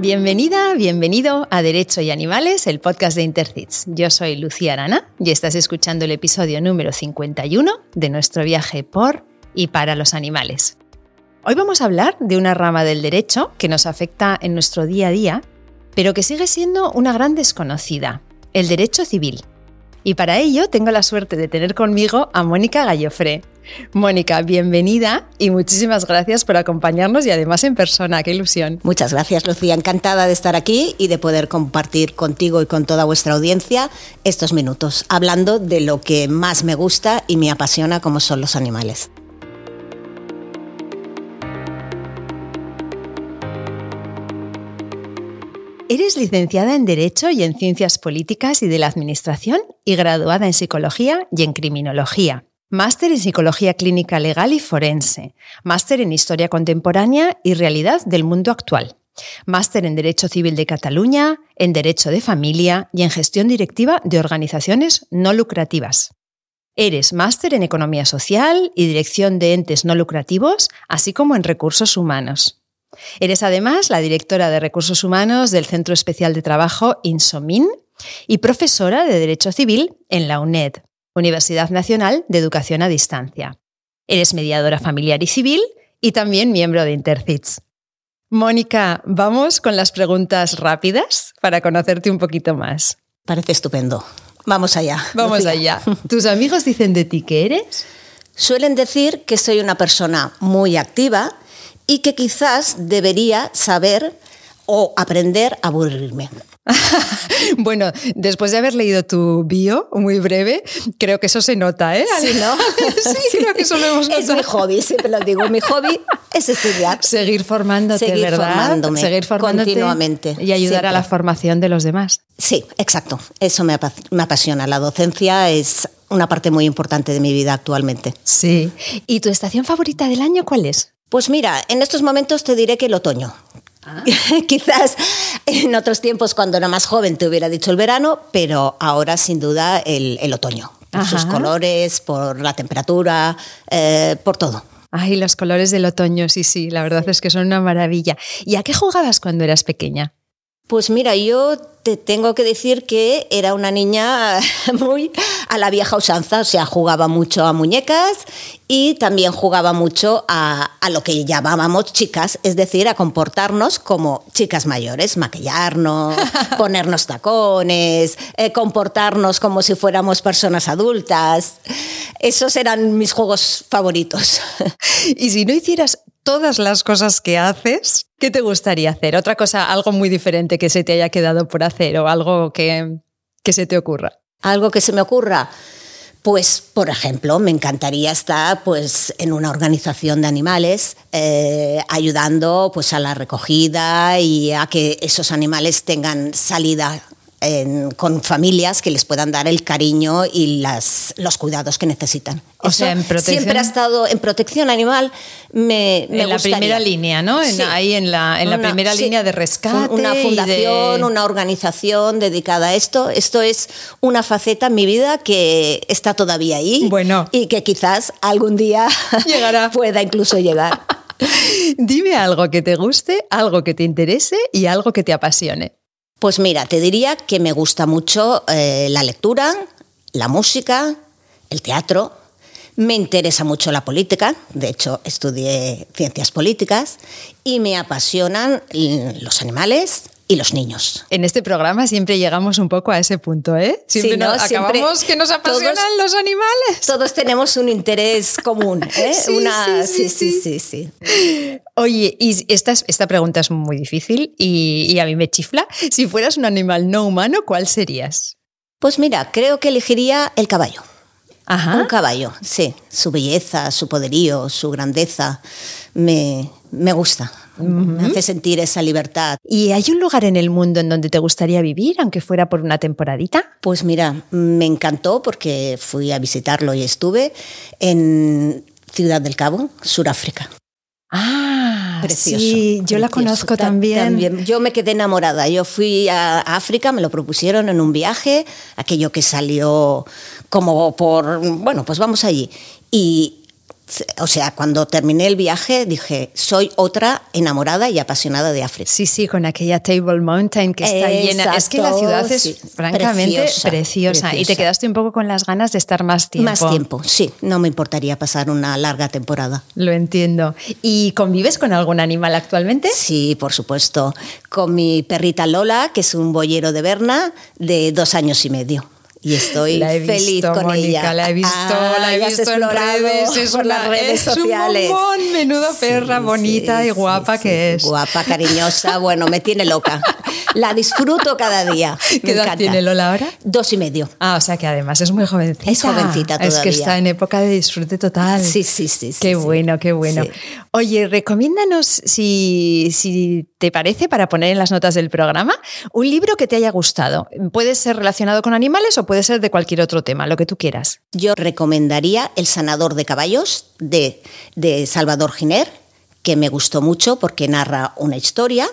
Bienvenida, bienvenido a Derecho y Animales, el podcast de Intercits. Yo soy Lucía Arana y estás escuchando el episodio número 51 de nuestro viaje por y para los animales. Hoy vamos a hablar de una rama del derecho que nos afecta en nuestro día a día, pero que sigue siendo una gran desconocida, el derecho civil. Y para ello tengo la suerte de tener conmigo a Mónica Gallofré. Mónica, bienvenida y muchísimas gracias por acompañarnos y además en persona, qué ilusión. Muchas gracias, Lucía. Encantada de estar aquí y de poder compartir contigo y con toda vuestra audiencia estos minutos, hablando de lo que más me gusta y me apasiona, como son los animales. Eres licenciada en Derecho y en Ciencias Políticas y de la Administración y graduada en Psicología y en Criminología. Máster en Psicología Clínica Legal y Forense. Máster en Historia Contemporánea y Realidad del Mundo Actual. Máster en Derecho Civil de Cataluña, en Derecho de Familia y en Gestión Directiva de Organizaciones No Lucrativas. Eres máster en Economía Social y Dirección de Entes No Lucrativos, así como en Recursos Humanos. Eres además la directora de Recursos Humanos del Centro Especial de Trabajo INSOMIN y profesora de Derecho Civil en la UNED, Universidad Nacional de Educación a Distancia. Eres mediadora familiar y civil y también miembro de Intercits. Mónica, vamos con las preguntas rápidas para conocerte un poquito más. Parece estupendo. Vamos allá. Vamos allá. ¿Tus amigos dicen de ti que eres? Suelen decir que soy una persona muy activa y que quizás debería saber o aprender a aburrirme. bueno, después de haber leído tu bio, muy breve, creo que eso se nota, ¿eh? Sí, ¿no? sí, creo que eso lo hemos notado. Es mi hobby, siempre lo digo. Mi hobby es estudiar. Seguir formándote, Seguir ¿verdad? formándome Seguir formándote continuamente. Y ayudar siempre. a la formación de los demás. Sí, exacto. Eso me apasiona. La docencia es una parte muy importante de mi vida actualmente. Sí. ¿Y tu estación favorita del año cuál es? Pues mira, en estos momentos te diré que el otoño. Ah. Quizás en otros tiempos, cuando era más joven, te hubiera dicho el verano, pero ahora sin duda el, el otoño. Por Ajá. sus colores, por la temperatura, eh, por todo. Ay, los colores del otoño, sí, sí, la verdad es que son una maravilla. ¿Y a qué jugabas cuando eras pequeña? Pues mira, yo te tengo que decir que era una niña muy a la vieja usanza, o sea, jugaba mucho a muñecas y también jugaba mucho a, a, lo que llamábamos chicas, es decir, a comportarnos como chicas mayores, maquillarnos, ponernos tacones, eh, comportarnos como si fuéramos personas adultas. Esos eran mis juegos favoritos. y si no hicieras todas las cosas que haces, ¿qué te gustaría hacer? Otra cosa, algo muy diferente que se te haya quedado por hacer o algo que, que se te ocurra. Algo que se me ocurra. Pues, por ejemplo, me encantaría estar pues, en una organización de animales eh, ayudando pues, a la recogida y a que esos animales tengan salida en, con familias que les puedan dar el cariño y las, los cuidados que necesitan. O Eso sea, en protección. Siempre ha estado en protección animal. Me, me en la gustaría. primera línea, ¿no? En, Sí. ahí en la, en la primera sí. línea de rescate. Una fundación, de- una organización dedicada a esto. Esto es una faceta en mi vida que está todavía ahí. Bueno. Y que quizás algún día Llegará. pueda incluso llegar. Dime algo que te guste, algo que te interese y algo que te apasione. Pues mira, te diría que me gusta mucho eh, la lectura, la música, el teatro. Me interesa mucho la política, de hecho estudié ciencias políticas y me apasionan los animales y los niños. En este programa siempre llegamos un poco a ese punto, ¿eh? Siempre Sí, ¿no? nos- Siempre acabamos que nos apasionan todos- los animales. Todos tenemos un interés común, ¿eh? Sí, Una, sí, sí, sí. Oye, y esta, es- esta pregunta es muy difícil y, y a mí me chifla. Si fueras un animal no humano, ¿cuál serías? Pues mira, creo que elegiría el caballo. Ajá. Un caballo, sí. Su belleza, su poderío, su grandeza, me, me gusta. Me hace sentir esa libertad. ¿Y hay un lugar en el mundo en donde te gustaría vivir, aunque fuera por una temporadita? Pues mira, me encantó porque fui a visitarlo y estuve en Ciudad del Cabo, Suráfrica. Ah, Precioso. sí, yo la conozco Ta- también. Yo me quedé enamorada. Yo fui a África, me lo propusieron en un viaje, aquello que salió como por, bueno, pues vamos allí. Y o sea, cuando terminé el viaje dije, soy otra enamorada y apasionada de África. Sí, sí, con aquella Table Mountain que está llena. Es que la ciudad es francamente preciosa, y te quedaste un poco con las ganas de estar más tiempo. Más tiempo, sí, no me importaría pasar una larga temporada. Lo entiendo. ¿Y convives con algún animal actualmente? Sí, por supuesto, con mi perrita Lola, que es un boyero de Berna de dos años y medio y estoy feliz con Mónica, La he visto, ah, la he visto en redes, es por las redes sociales. Un menudo perra bonita y guapa que es. Guapa, cariñosa, bueno, me tiene loca. La disfruto cada día. ¿Qué edad tiene Lola ahora? Dos y medio. Ah, o sea que además es muy jovencita. Es jovencita todavía. Es que está en época de disfrute total. Sí, sí, sí. Qué bueno, qué bueno. Oye, recomiéndanos, si, si te parece, para poner en las notas del programa, un libro que te haya gustado. Puede ser relacionado con animales o puede ser de cualquier otro tema, lo que tú quieras. Yo recomendaría El sanador de caballos de, Salvador Giner, que me gustó mucho porque narra una historia,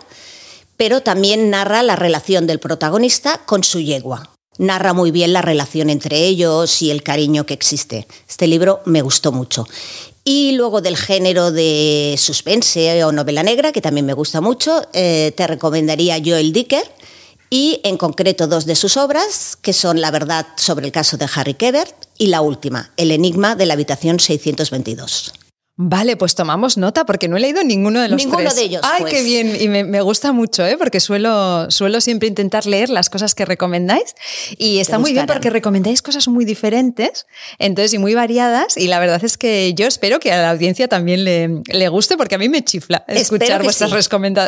pero también narra la relación del protagonista con su yegua. Narra muy bien la relación entre ellos y el cariño que existe. Este libro me gustó mucho. Y luego del género de suspense o novela negra, que también me gusta mucho, eh, te recomendaría Joel Dicker y en concreto dos de sus obras, que son La verdad sobre el caso de Harry Kebert y la última, El enigma de la habitación 622. Vale, pues tomamos nota porque no he leído ninguno de los ninguno de ellos. Ay, pues. qué bien. Y me, gusta mucho, ¿eh? porque suelo, suelo siempre intentar leer las cosas que recomendáis. Y está muy bien porque recomendáis cosas muy diferentes, entonces, y muy variadas. Y la verdad es que yo espero que a la audiencia también le, le guste, porque a mí me chifla escuchar vuestras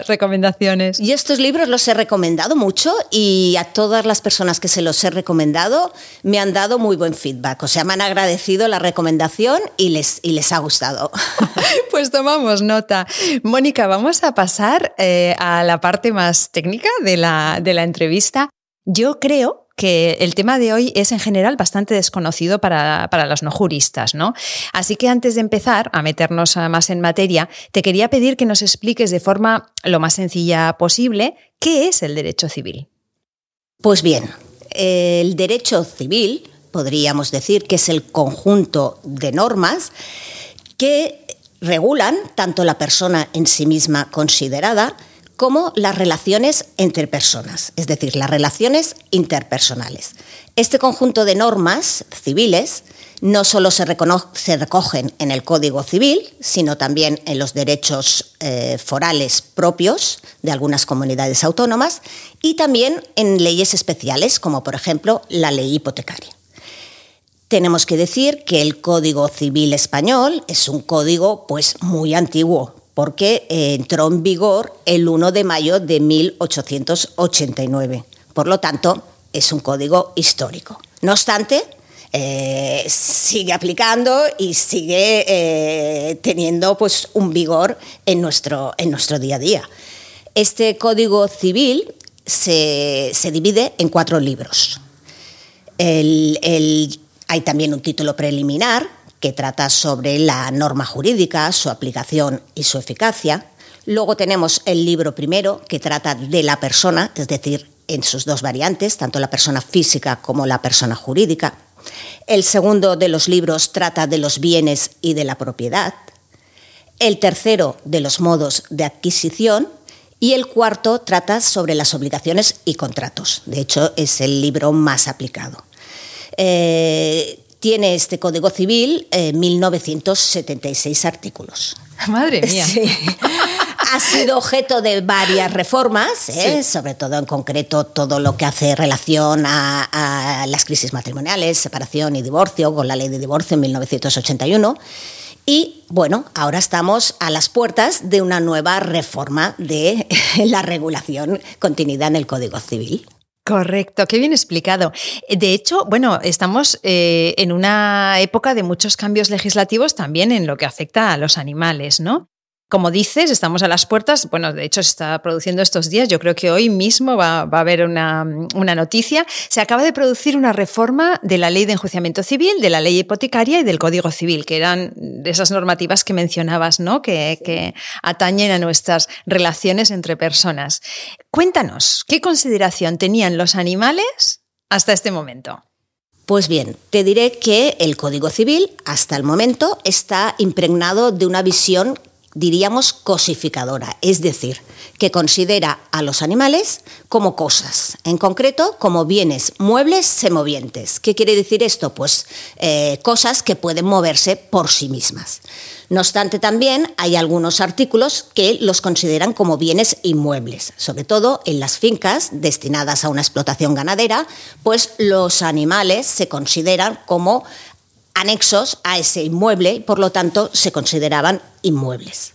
recomendaciones. Y estos libros los he recomendado mucho y a todas las personas que se los he recomendado me han dado muy buen feedback. O sea, me han agradecido la recomendación y les, y les ha gustado. Pues tomamos nota. Mónica, vamos a pasar eh, a la parte más técnica de la, de la entrevista. Yo creo que el tema de hoy es en general bastante desconocido para, para, los no juristas, ¿no? Así que antes de empezar a meternos más en materia, te quería pedir que nos expliques de forma lo más sencilla posible qué es el derecho civil. Pues bien, el derecho civil, podríamos decir que es el conjunto de normas que regulan tanto la persona en sí misma considerada como las relaciones entre personas, es decir, las relaciones interpersonales. Este conjunto de normas civiles no solo se, recogen en el Código Civil, sino también en los derechos eh, forales propios de algunas comunidades autónomas y también en leyes especiales, como por ejemplo la ley hipotecaria. Tenemos que decir que el Código Civil español es un código pues muy antiguo, porque eh, entró en vigor el 1 de mayo de 1889. Por lo tanto, es un código histórico. No obstante, eh, sigue aplicando y sigue eh, teniendo pues, un vigor en nuestro, en nuestro día a día. Este código civil se, divide en cuatro libros. el hay también un título preliminar que trata sobre la norma jurídica, su aplicación y su eficacia. Luego tenemos el libro primero que trata de la persona, es decir, en sus dos variantes, tanto la persona física como la persona jurídica. El segundo de los libros trata de los bienes y de la propiedad. El tercero de los modos de adquisición y el cuarto trata sobre las obligaciones y contratos. De hecho, es el libro más aplicado. Eh, tiene este Código Civil 1976 eh, artículos. Madre mía. Ha sido objeto de varias reformas, ¿eh? sobre todo en concreto todo lo que hace relación a, las crisis matrimoniales, separación y divorcio, con la ley de divorcio en 1981. Y bueno, ahora estamos a las puertas de una nueva reforma de la regulación contenida en el Código Civil. Correcto, qué bien explicado. De hecho, bueno, estamos eh, en una época de muchos cambios legislativos también en lo que afecta a los animales, ¿no? Como dices, estamos a las puertas, bueno, de hecho se está produciendo estos días, yo creo que hoy mismo va, a haber una, noticia, se acaba de producir una reforma de la ley de enjuiciamiento civil, de la ley hipotecaria y del Código Civil, que eran esas normativas que mencionabas, ¿no? Que, que atañen a nuestras relaciones entre personas. Cuéntanos, ¿qué consideración tenían los animales hasta este momento? Pues bien, te diré que el Código Civil hasta el momento está impregnado de una visión, diríamos, cosificadora, es decir, que considera a los animales como cosas, en concreto como bienes muebles semovientes. ¿Qué quiere decir esto? Pues eh, cosas que pueden moverse por sí mismas. No obstante, también hay algunos artículos que los consideran como bienes inmuebles, sobre todo en las fincas destinadas a una explotación ganadera, pues los animales se consideran como anexos a ese inmueble y por lo tanto se consideraban inmuebles.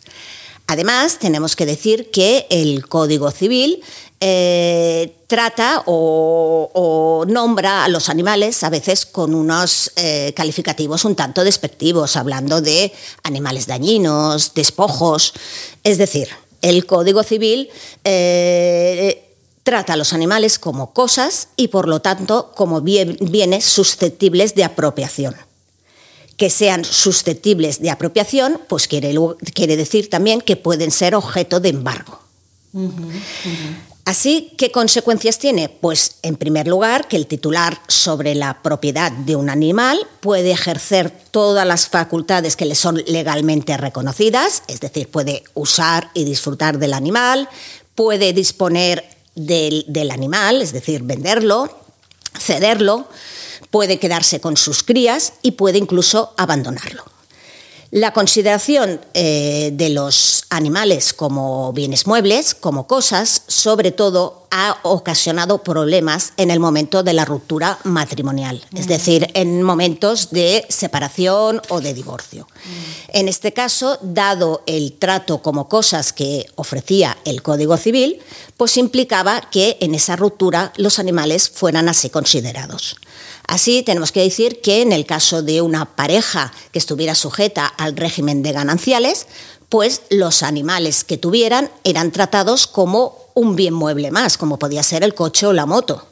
Además, tenemos que decir que el Código Civil eh, trata o, nombra a los animales a veces con unos eh, calificativos un tanto despectivos, hablando de animales dañinos, despojos. Es decir, el Código Civil eh, trata a los animales como cosas y por lo tanto como bienes susceptibles de apropiación que sean susceptibles de apropiación, pues quiere, quiere decir también que pueden ser objeto de embargo. Así, ¿qué consecuencias tiene? Pues, en primer lugar, que el titular sobre la propiedad de un animal puede ejercer todas las facultades que le son legalmente reconocidas, es decir, puede usar y disfrutar del animal, puede disponer del, del animal, es decir, venderlo, cederlo, puede quedarse con sus crías y puede incluso abandonarlo. La consideración eh, de los animales como bienes muebles, como cosas, sobre todo ha ocasionado problemas en el momento de la ruptura matrimonial, es decir, en momentos de separación o de divorcio. En este caso, dado el trato como cosas que ofrecía el Código Civil, pues implicaba que en esa ruptura los animales fueran así considerados. Así, tenemos que decir que en el caso de una pareja que estuviera sujeta al régimen de gananciales, pues los animales que tuvieran eran tratados como un bien mueble más, como podía ser el coche o la moto.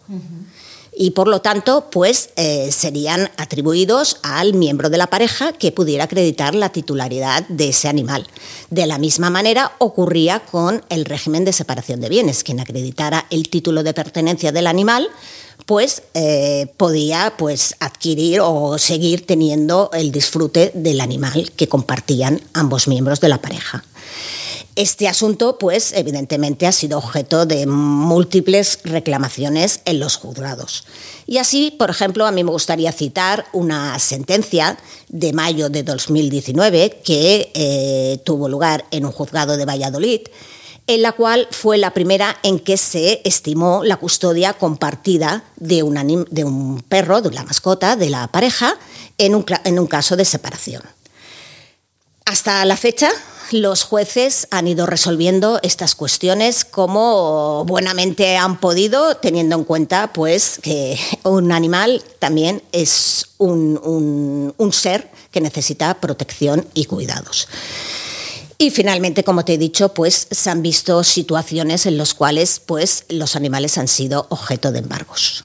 Y por lo tanto, pues eh, serían atribuidos al miembro de la pareja que pudiera acreditar la titularidad de ese animal. De la misma manera ocurría con el régimen de separación de bienes. Quien acreditara el título de pertenencia del animal pues eh, podía pues, adquirir o seguir teniendo el disfrute del animal que compartían ambos miembros de la pareja. Este asunto, pues, evidentemente ha sido objeto de múltiples reclamaciones en los juzgados. Y así, por ejemplo, a mí me gustaría citar una sentencia de mayo de 2019 que eh, tuvo lugar en un juzgado de Valladolid en la cual fue la primera en que se estimó la custodia compartida de un, perro, de la mascota, de la pareja, en un, en un caso de separación. Hasta la fecha, los jueces han ido resolviendo estas cuestiones como buenamente han podido, teniendo en cuenta pues, que un animal también es un, ser que necesita protección y cuidados. Y finalmente, como te he dicho, pues se han visto situaciones en las cuales pues, los animales han sido objeto de embargos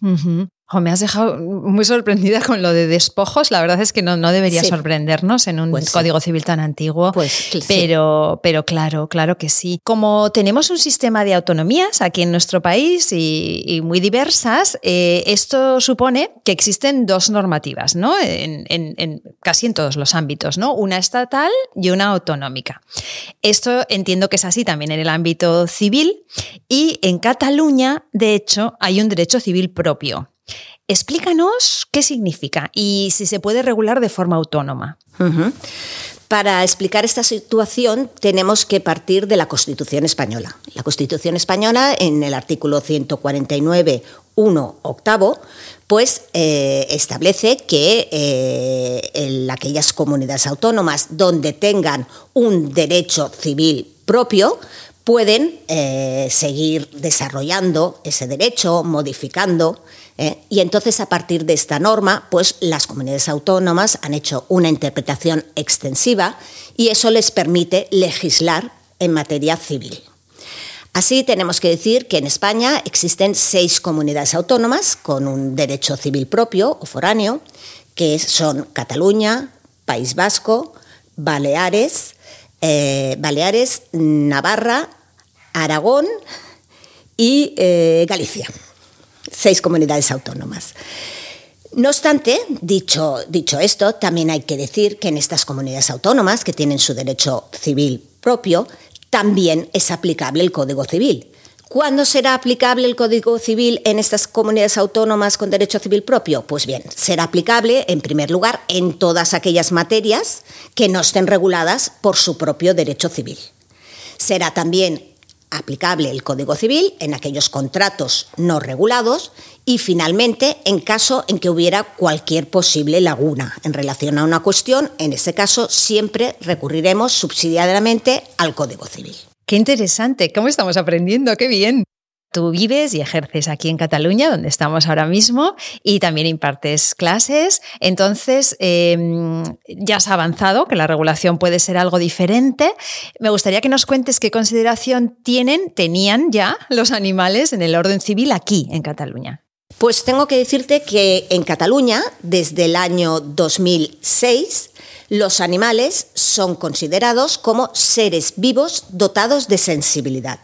me has dejado muy sorprendida con lo de despojos. La verdad es que no, no debería sorprendernos en un pues código civil tan antiguo. Pues, pero, pero claro, claro que sí. Como tenemos un sistema de autonomías aquí en nuestro país y, muy diversas, eh, esto supone que existen dos normativas, ¿no? En, en, casi en todos los ámbitos, ¿no? Una estatal y una autonómica. Esto entiendo que es así también en el ámbito civil y en Cataluña, de hecho, hay un derecho civil propio. Explícanos qué significa y si se puede regular de forma autónoma. Para explicar esta situación tenemos que partir de la Constitución española. La Constitución española, en el artículo 149, 1 octavo, pues eh, establece que eh, en aquellas comunidades autónomas donde tengan un derecho civil propio, pueden eh, seguir desarrollando ese derecho, modificando ¿eh? y entonces, a partir de esta norma, pues las comunidades autónomas han hecho una interpretación extensiva y eso les permite legislar en materia civil. Así tenemos que decir que en España existen seis comunidades autónomas con un derecho civil propio o foráneo, que son Cataluña, País Vasco, Baleares, eh, Baleares, Navarra, Aragón y eh, Galicia seis comunidades autónomas. No obstante, dicho, dicho esto, también hay que decir que en estas comunidades autónomas que tienen su derecho civil propio, también es aplicable el Código Civil. ¿Cuándo será aplicable el Código Civil en estas comunidades autónomas con derecho civil propio? Pues bien, será aplicable, en primer lugar, en todas aquellas materias que no estén reguladas por su propio derecho civil. Será también aplicable el Código Civil en aquellos contratos no regulados y finalmente en caso en que hubiera cualquier posible laguna en relación a una cuestión, en ese caso siempre recurriremos subsidiariamente al Código Civil. Qué interesante, ¿cómo estamos aprendiendo? Qué bien. Tú vives y ejerces aquí en Cataluña, donde estamos ahora mismo, y también impartes clases. Entonces, em, ya has avanzado, que la regulación puede ser algo diferente. Me gustaría que nos cuentes qué consideración tienen, tenían ya los animales en el orden civil aquí en Cataluña. Pues tengo que decirte que en Cataluña, desde el año 2006, los animales son considerados como seres vivos dotados de sensibilidad.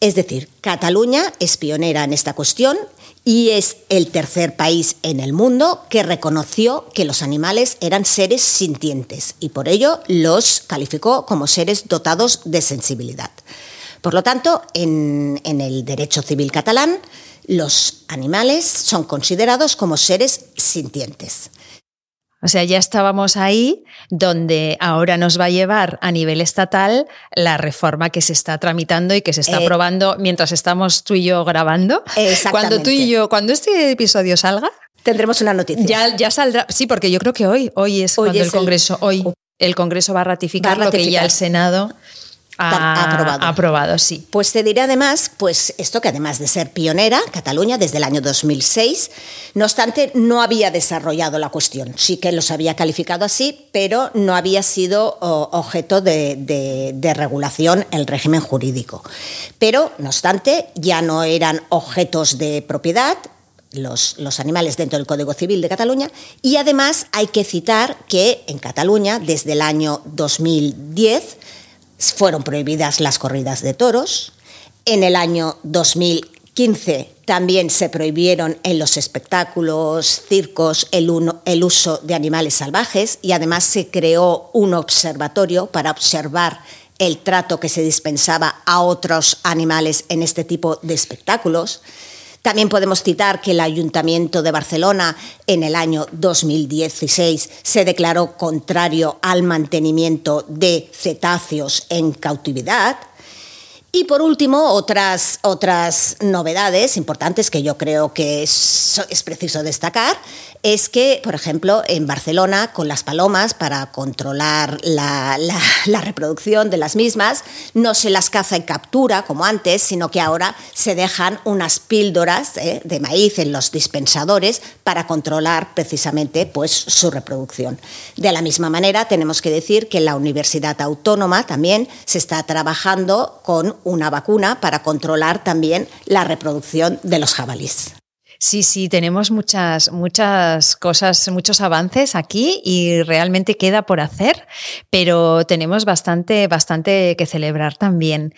Es decir, Cataluña es pionera en esta cuestión y es el tercer país en el mundo que reconoció que los animales eran seres sintientes y por ello los calificó como seres dotados de sensibilidad. Por lo tanto, en, el derecho civil catalán, los animales son considerados como seres sintientes. O sea, ya estábamos ahí donde ahora nos va a llevar a nivel estatal la reforma que se está tramitando y que se está eh, aprobando mientras estamos tú y yo grabando. Cuando tú y yo, cuando este episodio salga, tendremos una noticia. Ya, ya saldrá. Sí, porque yo creo que hoy, hoy es cuando el Congreso, hoy el Congreso va a ratificar, lo que ya el Senado aprobado. aprobado, sí. Pues te diré además, pues esto que además de ser pionera, Cataluña desde el año 2006, no obstante, no había desarrollado la cuestión. Sí que los había calificado así, pero no había sido objeto de, de regulación el régimen jurídico. Pero, no obstante, ya no eran objetos de propiedad, los, los, animales dentro del Código Civil de Cataluña y además hay que citar que en Cataluña desde el año 2010 fueron prohibidas las corridas de toros. En el año 2015 también se prohibieron en los espectáculos, circos, el, el, uso de animales salvajes y además se creó un observatorio para observar el trato que se dispensaba a otros animales en este tipo de espectáculos. También podemos citar que el Ayuntamiento de Barcelona en el año 2016 se declaró contrario al mantenimiento de cetáceos en cautividad. Y por último, otras, otras novedades importantes que yo creo que es, es preciso destacar es que, por ejemplo, en Barcelona, con las palomas, para controlar la, reproducción de las mismas, no se las caza y captura como antes, sino que ahora se dejan unas píldoras eh, de maíz en los dispensadores para controlar precisamente pues, su reproducción. De la misma manera, tenemos que decir que la Universidad Autónoma también se está trabajando con una vacuna para controlar también la reproducción de los jabalíes. Sí, sí, tenemos muchas, muchas cosas, muchos avances aquí y realmente queda por hacer, pero tenemos bastante, bastante que celebrar también.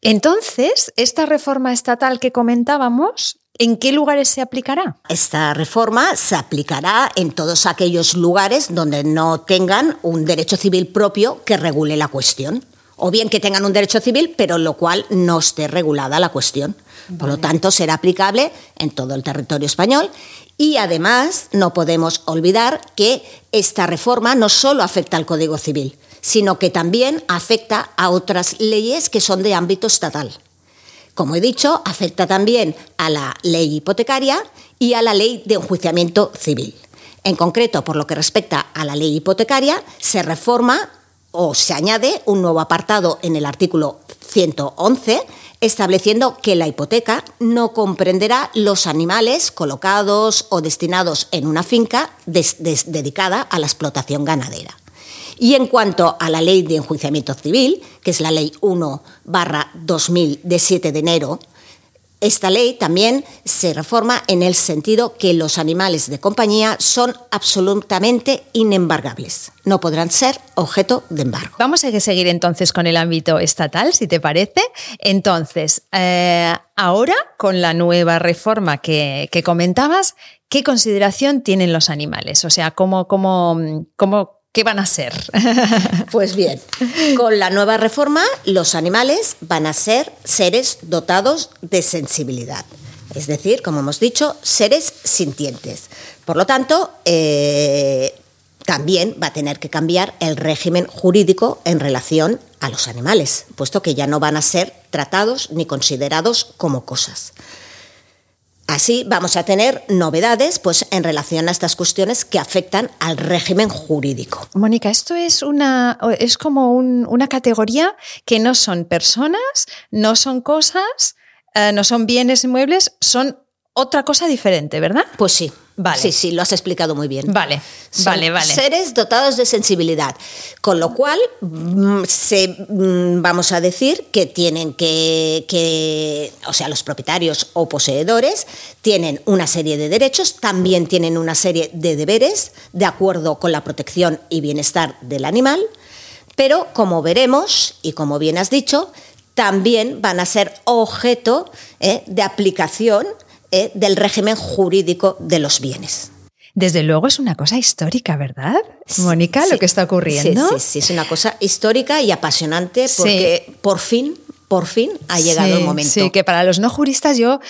Entonces, esta reforma estatal que comentábamos, ¿En qué lugares se aplicará? Esta reforma se aplicará en todos aquellos lugares donde no tengan un derecho civil propio que regule la cuestión. O bien que tengan un derecho civil, pero lo cual no esté regulada la cuestión. Por lo tanto, será aplicable en todo el territorio español y además no podemos olvidar que esta reforma no solo afecta al Código Civil, sino que también afecta a otras leyes que son de ámbito estatal. Como he dicho, afecta también a la ley hipotecaria y a la ley de enjuiciamiento civil. En concreto, por lo que respecta a la ley hipotecaria, se reforma o se añade un nuevo apartado en el artículo 111 estableciendo que la hipoteca no comprenderá los animales colocados o destinados en una finca dedicada a la explotación ganadera. Y en cuanto a la ley de enjuiciamiento civil, que es la ley 1 barra 2000 de 7 de enero, esta ley también se reforma en el sentido que los animales de compañía son absolutamente inembargables. No podrán ser objeto de embargo. Vamos a seguir entonces con el ámbito estatal, si te parece. Entonces, eh, ahora con la nueva reforma que, comentabas, ¿qué consideración tienen los animales? O sea, ¿cómo, cómo, cómo ¿Qué van a ser? Pues bien, con la nueva reforma los animales van a ser seres dotados de sensibilidad, es decir, como hemos dicho, seres sintientes. Por lo tanto, eh, también va a tener que cambiar el régimen jurídico en relación a los animales, puesto que ya no van a ser tratados ni considerados como cosas. Así vamos a tener novedades pues, en relación a estas cuestiones que afectan al régimen jurídico. Mónica, esto es, una, es como una categoría que no son personas, no son cosas, eh, no son bienes inmuebles, son otra cosa diferente, ¿verdad? Pues sí. Vale. Sí, sí, lo has explicado muy bien. Vale, vale, vale. Seres dotados de sensibilidad. Con lo cual, mm, se, mm, vamos a decir que tienen que, que, o sea, los propietarios o poseedores tienen una serie de derechos, también tienen una serie de deberes de acuerdo con la protección y bienestar del animal, pero como veremos, y como bien has dicho, también van a ser objeto eh, de aplicación eh, del régimen jurídico de los bienes. Desde luego es una cosa histórica, ¿verdad? Mónica, lo que está ocurriendo. Sí, sí, es una cosa histórica y apasionante porque por fin, por fin ha llegado el momento. Sí, que para los no juristas yo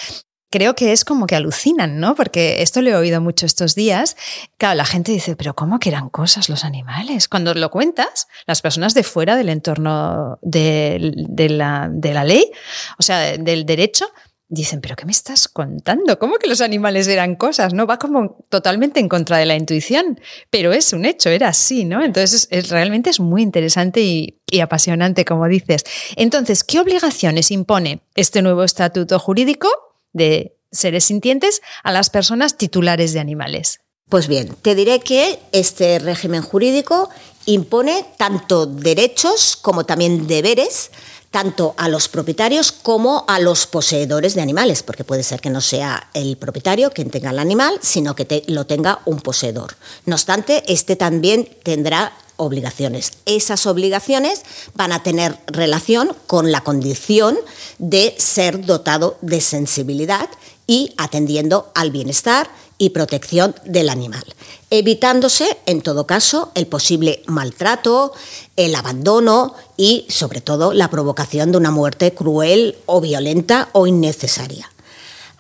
creo que es como que alucinan, ¿no? Porque esto lo he oído mucho estos días. Claro, la gente dice, pero ¿cómo que eran cosas los animales? Cuando lo cuentas, las personas de fuera del entorno de, la, de la ley, o sea, del derecho, dicen, pero ¿qué me estás contando? ¿Cómo que los animales eran cosas? ¿No? Va como totalmente en contra de la intuición, pero es un hecho, era así, ¿no? Entonces es, realmente es muy interesante y, y, apasionante, como dices. Entonces, ¿qué obligaciones impone este nuevo estatuto jurídico de seres sintientes a las personas titulares de animales? Pues bien, te diré que este régimen jurídico impone tanto derechos como también deberes tanto a los propietarios como a los poseedores de animales, porque puede ser que no sea el propietario quien tenga el animal, sino que lo tenga un poseedor. No obstante, este también tendrá obligaciones. Esas obligaciones van a tener relación con la condición de ser dotado de sensibilidad y atendiendo al bienestar y protección del animal, evitándose, en todo caso, el posible maltrato, el abandono y, sobre todo, la provocación de una muerte cruel o violenta o innecesaria.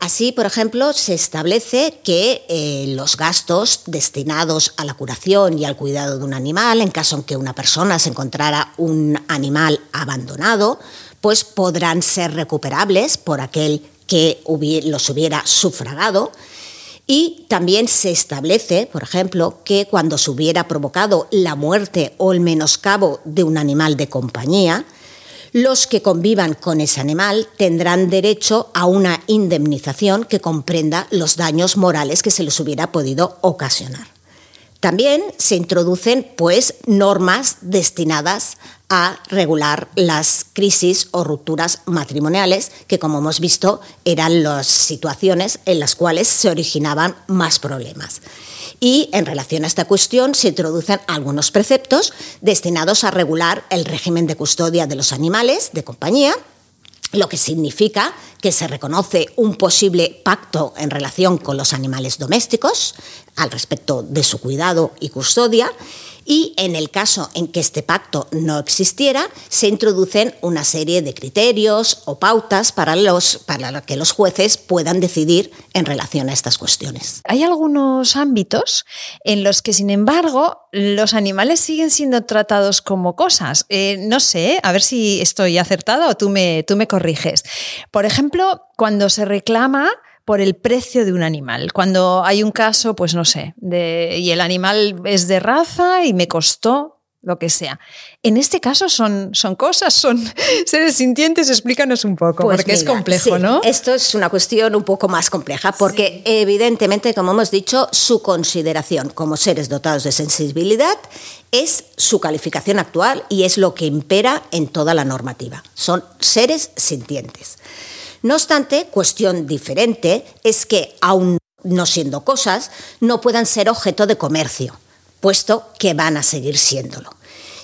Así, por ejemplo, se establece que eh, los gastos destinados a la curación y al cuidado de un animal, en caso en que una persona se encontrara un animal abandonado, pues podrán ser recuperables por aquel que los hubiera sufragado. Y también se establece, por ejemplo, que cuando se hubiera provocado la muerte o el menoscabo de un animal de compañía, los que convivan con ese animal tendrán derecho a una indemnización que comprenda los daños morales que se les hubiera podido ocasionar. También se introducen pues normas destinadas a regular las crisis o rupturas matrimoniales, que como hemos visto eran las situaciones en las cuales se originaban más problemas. Y en relación a esta cuestión se introducen algunos preceptos destinados a regular el régimen de custodia de los animales de compañía, lo que significa que se reconoce un posible pacto en relación con los animales domésticos al respecto de su cuidado y custodia y en el caso en que este pacto no existiera, se introducen una serie de criterios o pautas para, los, para que los jueces puedan decidir en relación a estas cuestiones. Hay algunos ámbitos en los que, sin embargo, los animales siguen siendo tratados como cosas. Eh, no sé, a ver si estoy acertada o tú me, tú me corriges. Por ejemplo, cuando se reclama por el precio de un animal. Cuando hay un caso, pues no sé, de, y el animal es de raza y me costó lo que sea. En este caso son, son cosas, son seres sintientes, explícanos un poco, pues porque es complejo, ¿no? Esto es una cuestión un poco más compleja, porque evidentemente, como hemos dicho, su consideración como seres dotados de sensibilidad es su calificación actual y es lo que impera en toda la normativa. Son seres sintientes. No obstante, cuestión diferente es que, aun no siendo cosas, no puedan ser objeto de comercio, puesto que van a seguir siéndolo.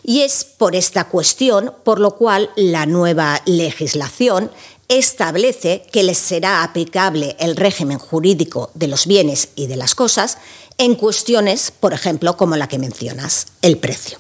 Y es por esta cuestión por lo cual la nueva legislación establece que les será aplicable el régimen jurídico de los bienes y de las cosas en cuestiones, por ejemplo, como la que mencionas, el precio.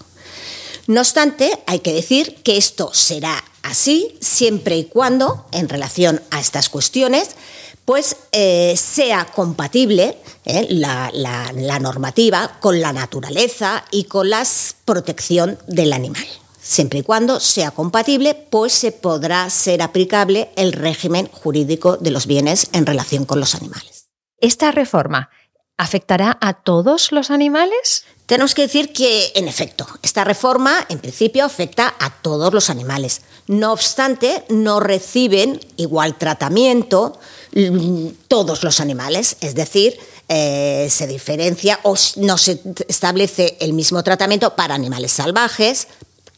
No obstante, hay que decir que esto será así siempre y cuando, en relación a estas cuestiones, pues eh, sea compatible eh, la, la normativa con la naturaleza y con la protección del animal. Siempre y cuando sea compatible, pues se podrá ser aplicable el régimen jurídico de los bienes en relación con los animales. ¿Esta reforma afectará a todos los animales? Tenemos que decir que, en efecto, esta reforma en principio afecta a todos los animales. No obstante, no reciben igual tratamiento mm, todos los animales, es decir, eh, se diferencia o no se establece el mismo tratamiento para animales salvajes,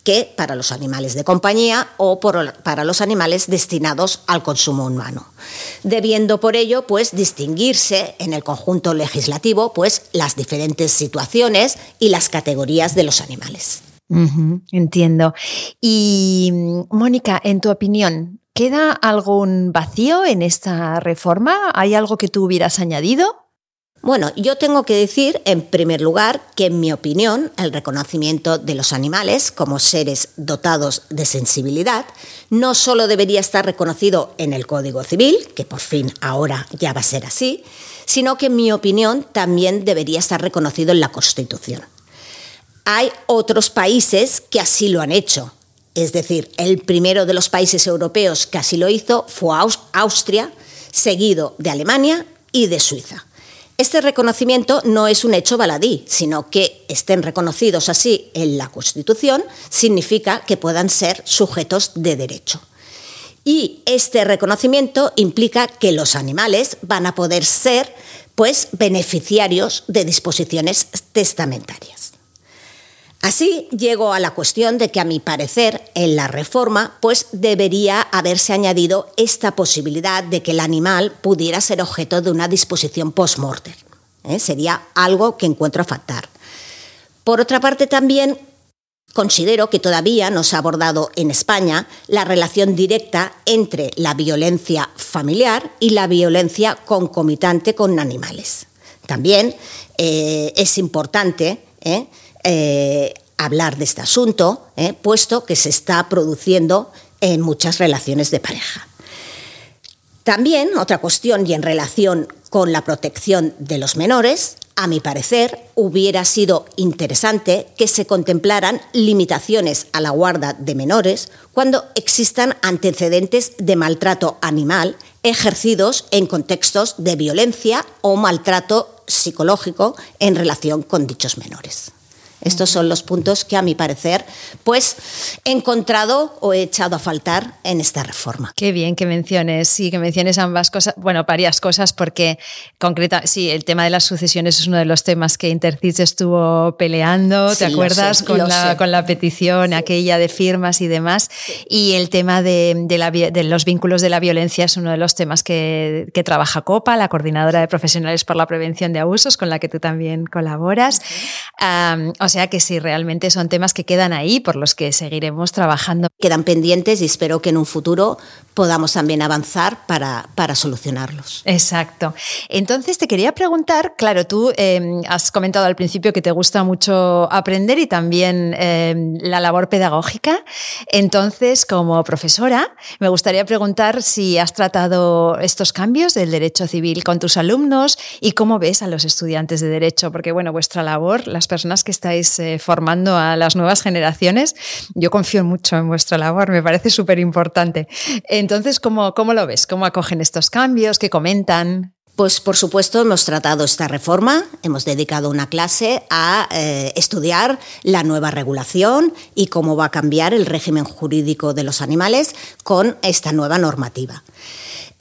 que para los animales de compañía o para los animales destinados al consumo humano, debiendo por ello pues distinguirse en el conjunto legislativo pues las diferentes situaciones y las categorías de los animales. entiendo. Y Mónica, en tu opinión, ¿queda algún vacío en esta reforma? ¿Hay algo que tú hubieras añadido? Bueno, yo tengo que decir, en primer lugar, que en mi opinión, el reconocimiento de los animales como seres dotados de sensibilidad no solo debería estar reconocido en el Código Civil, que por fin ahora ya va a ser así, sino que en mi opinión también debería estar reconocido en la Constitución. Hay otros países que así lo han hecho. Es decir, el primero de los países europeos que así lo hizo fue Austria, seguido de Alemania y de Suiza. Este reconocimiento no es un hecho baladí, sino que estén reconocidos así en la Constitución significa que puedan ser sujetos de derecho. Y este reconocimiento implica que los animales van a poder ser pues beneficiarios de disposiciones testamentarias. Así llego a la cuestión de que a mi parecer en la reforma pues debería haberse añadido esta posibilidad de que el animal pudiera ser objeto de una disposición post-mortem. ¿eh? Sería algo que encuentro a faltar. Por otra parte también considero que todavía no se ha abordado en España la relación directa entre la violencia familiar y la violencia concomitante con animales. También eh, es importante ¿eh? Eh, hablar de este asunto, eh, puesto que se está produciendo en muchas relaciones de pareja. También, otra cuestión y en relación con la protección de los menores, a mi parecer, hubiera sido interesante que se contemplaran limitaciones a la guarda de menores cuando existan antecedentes de maltrato animal ejercidos en contextos de violencia o maltrato psicológico en relación con dichos menores. Estos son los puntos que a mi parecer pues he encontrado o he echado a faltar en esta reforma. Qué bien que menciones, y que menciones ambas cosas, bueno, varias cosas porque concreta, sí, el tema de las sucesiones es uno de los temas que Intercis estuvo peleando, ¿te acuerdas? con, la, con la petición aquella de firmas y demás. Y el tema de, de, los vínculos de la violencia es uno de los temas que, que, trabaja COPA, la Coordinadora de Profesionales por la Prevención de Abusos, con la que tú también colaboras. O sea que sí, realmente son temas que quedan ahí, por los que seguiremos trabajando. Quedan pendientes y espero que en un futuro podamos también avanzar para, para solucionarlos. Exacto. Entonces te quería preguntar, claro, tú em, has comentado al principio que te gusta mucho aprender y también em, la labor pedagógica. Entonces, como profesora, me gustaría preguntar si has tratado estos cambios del derecho civil con tus alumnos y cómo ves a los estudiantes de derecho, porque bueno, vuestra labor, las personas que estáis eh, formando a las nuevas generaciones. Yo confío mucho en vuestra labor, me parece súper importante. Entonces, ¿cómo, ¿cómo lo ves? ¿Cómo acogen estos cambios? ¿Qué comentan? Pues por supuesto hemos tratado esta reforma, hemos dedicado una clase a eh, estudiar la nueva regulación y cómo va a cambiar el régimen jurídico de los animales con esta nueva normativa.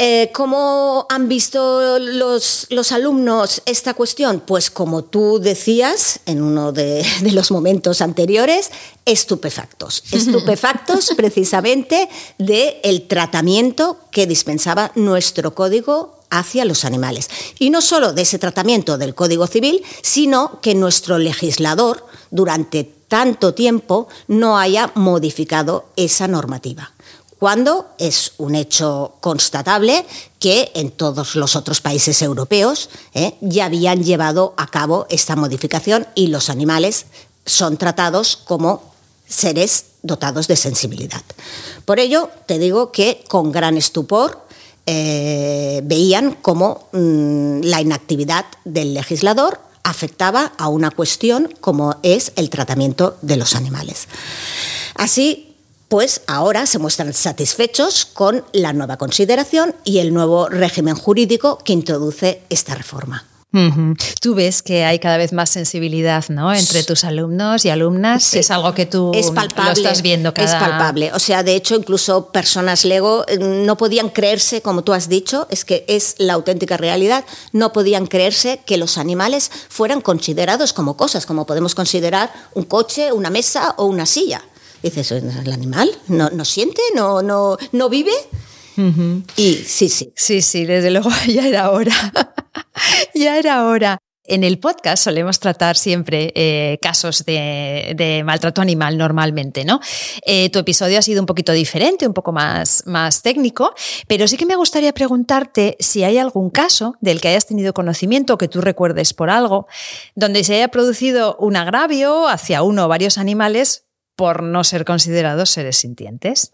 Eh, ¿Cómo han visto los, los, alumnos esta cuestión? Pues como tú decías en uno de, de los momentos anteriores, estupefactos. Estupefactos precisamente del el tratamiento que dispensaba nuestro código hacia los animales. Y no solo de ese tratamiento del Código Civil, sino que nuestro legislador durante tanto tiempo no haya modificado esa normativa cuando es un hecho constatable que en todos los otros países europeos eh, ya habían llevado a cabo esta modificación y los animales son tratados como seres dotados de sensibilidad. Por ello, te digo que con gran estupor eh, veían cómo mm, la inactividad del legislador afectaba a una cuestión como es el tratamiento de los animales. Así, pues ahora se muestran satisfechos con la nueva consideración y el nuevo régimen jurídico que introduce esta reforma. Tú ves que hay cada vez más sensibilidad ¿no? entre tus alumnos y alumnas. Es algo que tú es palpable, lo estás viendo cada Es palpable. O sea, de hecho, incluso personas Lego eh, no podían creerse, como tú has dicho, es que es la auténtica realidad, no podían creerse que los animales fueran considerados como cosas, como podemos considerar un coche, una mesa o una silla. Dices, ¿el animal no, no siente? ¿No, no, no vive? Y sí, sí. Sí, sí, desde luego ya era hora. ya era hora. En el podcast solemos tratar siempre eh, casos de, maltrato animal normalmente, ¿no? Eh, tu episodio ha sido un poquito diferente, un poco más, más técnico, pero sí que me gustaría preguntarte si hay algún caso del que hayas tenido conocimiento o que tú recuerdes por algo, donde se haya producido un agravio hacia uno o varios animales por no ser considerados seres sintientes.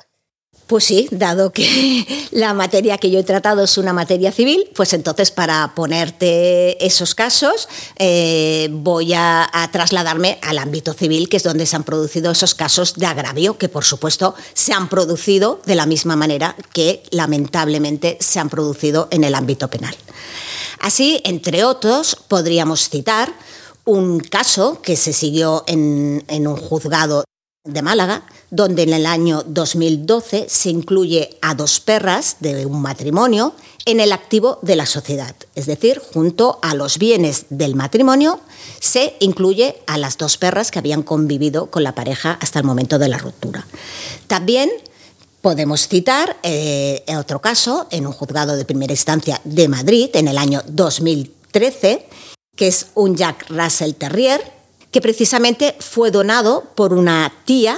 Pues sí, dado que la materia que yo he tratado es una materia civil, pues entonces para ponerte esos casos eh, voy a, trasladarme al ámbito civil, que es donde se han producido esos casos de agravio, que por supuesto se han producido de la misma manera que lamentablemente se han producido en el ámbito penal. Así, entre otros, podríamos citar un caso que se siguió en, en un juzgado de Málaga, donde en el año 2012 se incluye a dos perras de un matrimonio en el activo de la sociedad. Es decir, junto a los bienes del matrimonio se incluye a las dos perras que habían convivido con la pareja hasta el momento de la ruptura. También podemos citar eh, otro caso en un juzgado de primera instancia de Madrid en el año 2013, que es un Jack Russell Terrier que precisamente fue donado por una tía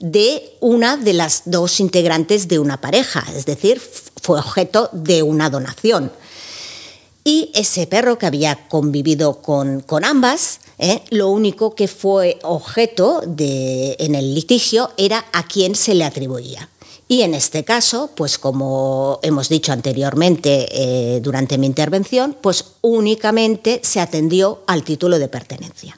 de una de las dos integrantes de una pareja, es decir, fue objeto de una donación. Y ese perro que había convivido con, ambas, ¿eh? lo único que fue objeto de, en el litigio era a quién se le atribuía. Y en este caso, pues como hemos dicho anteriormente eh, durante mi intervención, pues únicamente se atendió al título de pertenencia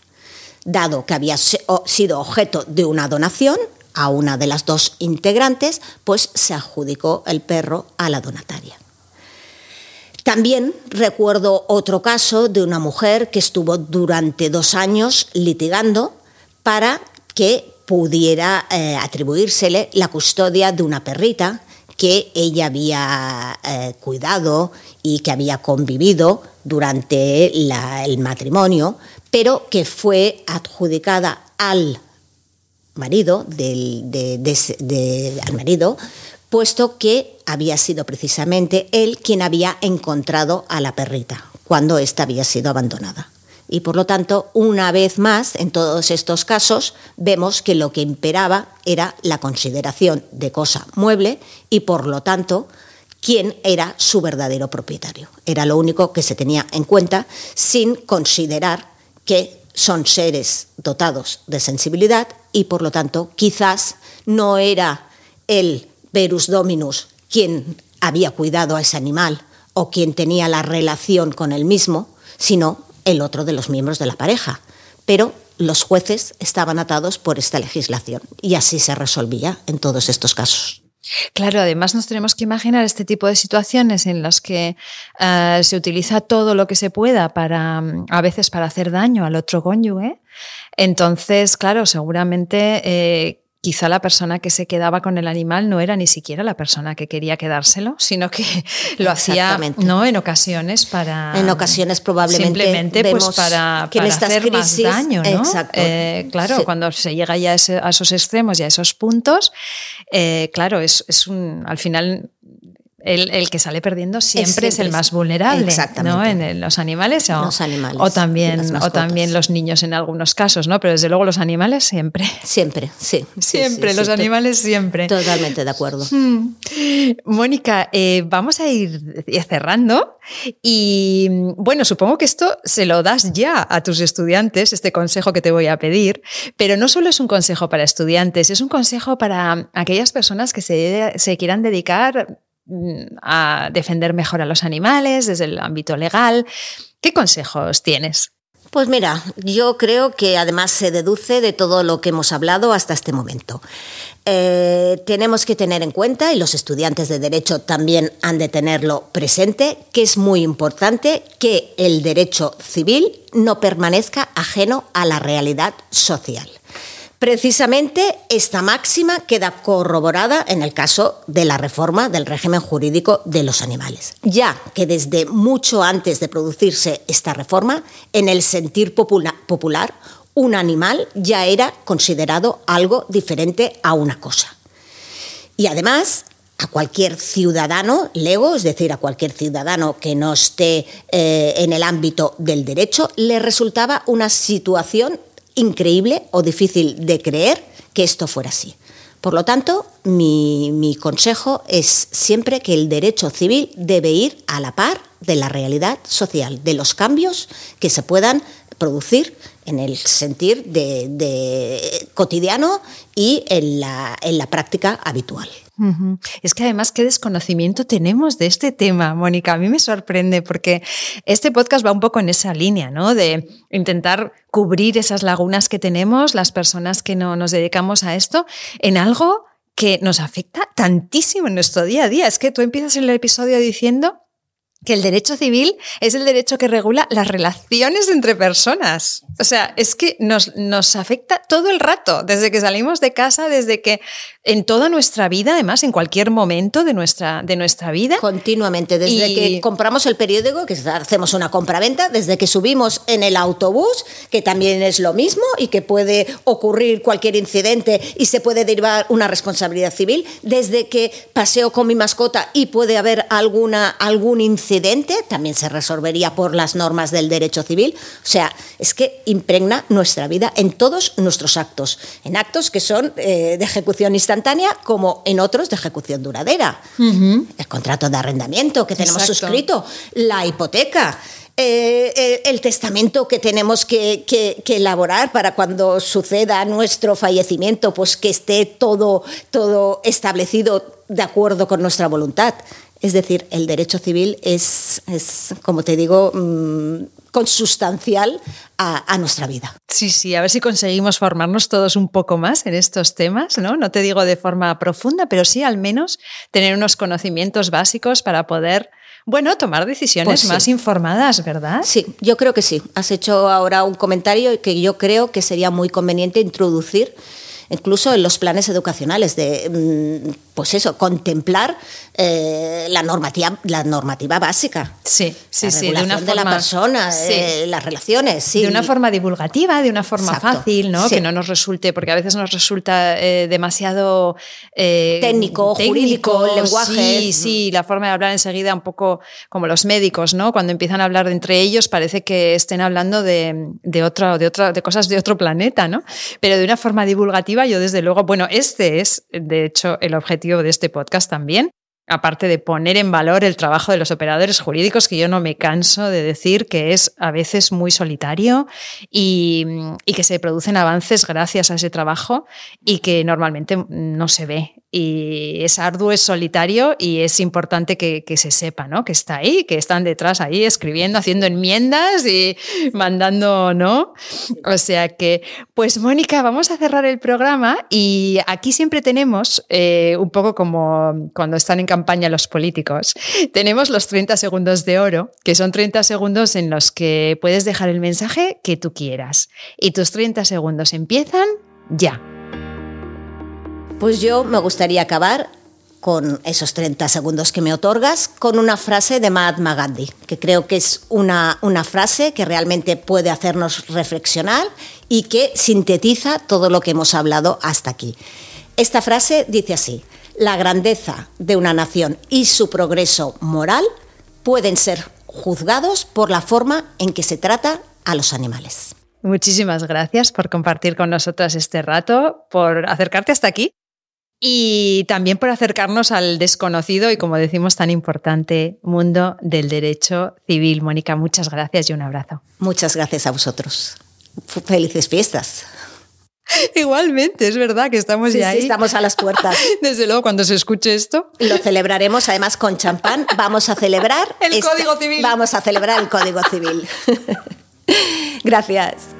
dado que había sido objeto de una donación a una de las dos integrantes, pues se adjudicó el perro a la donataria. También recuerdo otro caso de una mujer que estuvo durante dos años litigando para que pudiera eh, atribuírsele la custodia de una perrita que ella había eh, cuidado y que había convivido durante el matrimonio, pero que fue adjudicada al marido, al marido, puesto que había sido precisamente él quien había encontrado a la perrita cuando ésta había sido abandonada. Y por lo tanto, una vez más, en todos estos casos, vemos que lo que imperaba era la consideración de cosa mueble y por lo tanto, quién era su verdadero propietario. Era lo único que se tenía en cuenta sin considerar que son seres dotados de sensibilidad y por lo tanto quizás no era el Verus Dominus quien había cuidado a ese animal o quien tenía la relación con él mismo, sino el otro de los miembros de la pareja. Pero los jueces estaban atados por esta legislación y así se resolvía en todos estos casos. Claro, además nos tenemos que imaginar este tipo de situaciones en las que eh, se utiliza todo lo que se pueda para, mm, a veces para hacer daño al otro cónyuge. Entonces, claro, seguramente eh, quizá la persona que se quedaba con el animal no era ni siquiera la persona que quería quedárselo, sino que lo hacía ¿no? en ocasiones para... En ocasiones probablemente Simplemente pues para, que hacer más daño, ¿no? Eh, claro, cuando se llega ya a, esos extremos y a esos puntos, eh, claro, es, es un... Al final el, que sale perdiendo siempre es, el más vulnerable ¿no? en, los, animales o, los animales o también o también los niños en algunos casos no pero desde luego los animales siempre. Siempre sí siempre los animales siempre. totalmente de acuerdo. Hmm. Mónica eh, vamos a ir cerrando y bueno supongo que esto se lo das ya a tus estudiantes este consejo que te voy a pedir pero no solo es un consejo para estudiantes es un consejo para aquellas personas que se, se quieran dedicar Mm, a defender mejor a los animales desde el ámbito legal. ¿Qué consejos tienes? Pues mira, yo creo que además se deduce de todo lo que hemos hablado hasta este momento. Eh, tenemos que tener en cuenta, y los estudiantes de derecho también han de tenerlo presente, que es muy importante que el derecho civil no permanezca ajeno a la realidad social. Precisamente esta máxima queda corroborada en el caso de la reforma del régimen jurídico de los animales, ya que desde mucho antes de producirse esta reforma, en el sentir popular, un animal ya era considerado algo diferente a una cosa. Y además, a cualquier ciudadano lego, es decir, a cualquier ciudadano que no esté eh, en el ámbito del derecho, le resultaba una situación increíble o difícil de creer que esto fuera así. Por lo tanto, mi, consejo es siempre que el derecho civil debe ir a la par de la realidad social, de los cambios que se puedan producir en el sentir de, cotidiano y en la, en la práctica habitual. Es que además qué desconocimiento tenemos de este tema, Mónica. A mí me sorprende porque este podcast va un poco en esa línea, ¿no? De intentar cubrir esas lagunas que tenemos, las personas que no nos dedicamos a esto, en algo que nos afecta tantísimo en nuestro día a día. Es que tú empiezas el episodio diciendo que el derecho civil es el derecho que regula las relaciones entre personas. O sea, es que nos, nos afecta todo el rato, desde que salimos de casa, desde que en toda nuestra vida, además, en cualquier momento de nuestra, de nuestra vida. Continuamente, desde que compramos el periódico, que hacemos una compra-venta, desde que subimos en el autobús, que también es lo mismo y que puede ocurrir cualquier incidente y se puede derivar una responsabilidad civil, desde que paseo con mi mascota y puede haber alguna, algún incidente, también se resolvería por las normas del derecho civil. O sea, es que impregna nuestra vida en todos nuestros actos, en actos que son eh, de ejecución instantánea como en otros de ejecución duradera. El contrato de arrendamiento que tenemos suscrito, la hipoteca. Eh, eh, el testamento que tenemos que, elaborar para cuando suceda nuestro fallecimiento, pues que esté todo, todo establecido de acuerdo con nuestra voluntad. Es decir, el derecho civil es, es como te digo, mm, consustancial a, a, nuestra vida. Sí, sí, a ver si conseguimos formarnos todos un poco más en estos temas, ¿no? No te digo de forma profunda, pero sí al menos tener unos conocimientos básicos para poder bueno, tomar decisiones pues más informadas, ¿verdad? Sí, yo creo que sí. Has hecho ahora un comentario que yo creo que sería muy conveniente introducir incluso en los planes educacionales, de, mm, pues eso, contemplar eh, la, normativa, la normativa básica. Sí, sí, sí. De, una forma, de la persona, eh, las relaciones. Sí. De una forma divulgativa, de una forma fácil, ¿no? Que no nos resulte, porque a veces nos resulta eh, demasiado técnico, jurídico, lenguaje. Sí, sí, la forma de hablar enseguida un poco como los médicos, ¿no? Cuando empiezan a hablar de entre ellos parece que estén hablando de, de, otra, de, otra, de cosas de otro planeta, ¿no? Pero de una forma divulgativa yo desde luego, bueno, este es de hecho el objetivo de este podcast también, aparte de poner en valor el trabajo de los operadores jurídicos, que yo no me canso de decir que es a veces muy solitario y, que se producen avances gracias a ese trabajo y que normalmente no se ve. Y es arduo, es solitario y es importante que, se sepa, ¿no? Que está ahí, que están detrás ahí escribiendo, haciendo enmiendas y mandando, ¿no? O sea que, pues Mónica, vamos a cerrar el programa y aquí siempre tenemos eh, un poco como cuando están en campaña los políticos, tenemos los 30 segundos de oro, que son 30 segundos en los que puedes dejar el mensaje que tú quieras. Y tus 30 segundos empiezan ya. Pues yo me gustaría acabar con esos 30 segundos que me otorgas, con una frase de Mahatma Gandhi, que creo que es una, una frase que realmente puede hacernos reflexionar y que sintetiza todo lo que hemos hablado hasta aquí. Esta frase dice así, la grandeza de una nación y su progreso moral pueden ser juzgados por la forma en que se trata a los animales. Muchísimas gracias por compartir con nosotras este rato, por acercarte hasta aquí y también por acercarnos al desconocido y, como decimos, tan importante mundo del derecho civil. Mónica, muchas gracias y un abrazo. Muchas gracias a vosotros. Felices fiestas. Igualmente, es verdad que estamos ya ahí. estamos a las puertas. Desde luego, cuando se escuche esto. Lo celebraremos además con champán. Vamos a celebrar. El Código Civil. Vamos a celebrar el Código Civil. Gracias.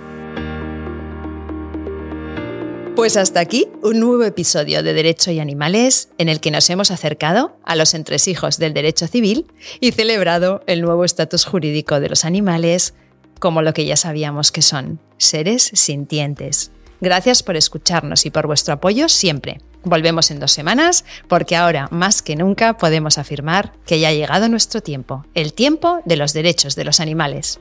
Pues hasta aquí un nuevo episodio de Derecho y Animales en el que nos hemos acercado a los entresijos del derecho civil y celebrado el nuevo estatus jurídico de los animales como lo que ya sabíamos que son, seres sintientes. Gracias por escucharnos y por vuestro apoyo siempre. Volvemos en dos semanas porque ahora más que nunca podemos afirmar que ya ha llegado nuestro tiempo, el tiempo de los derechos de los animales.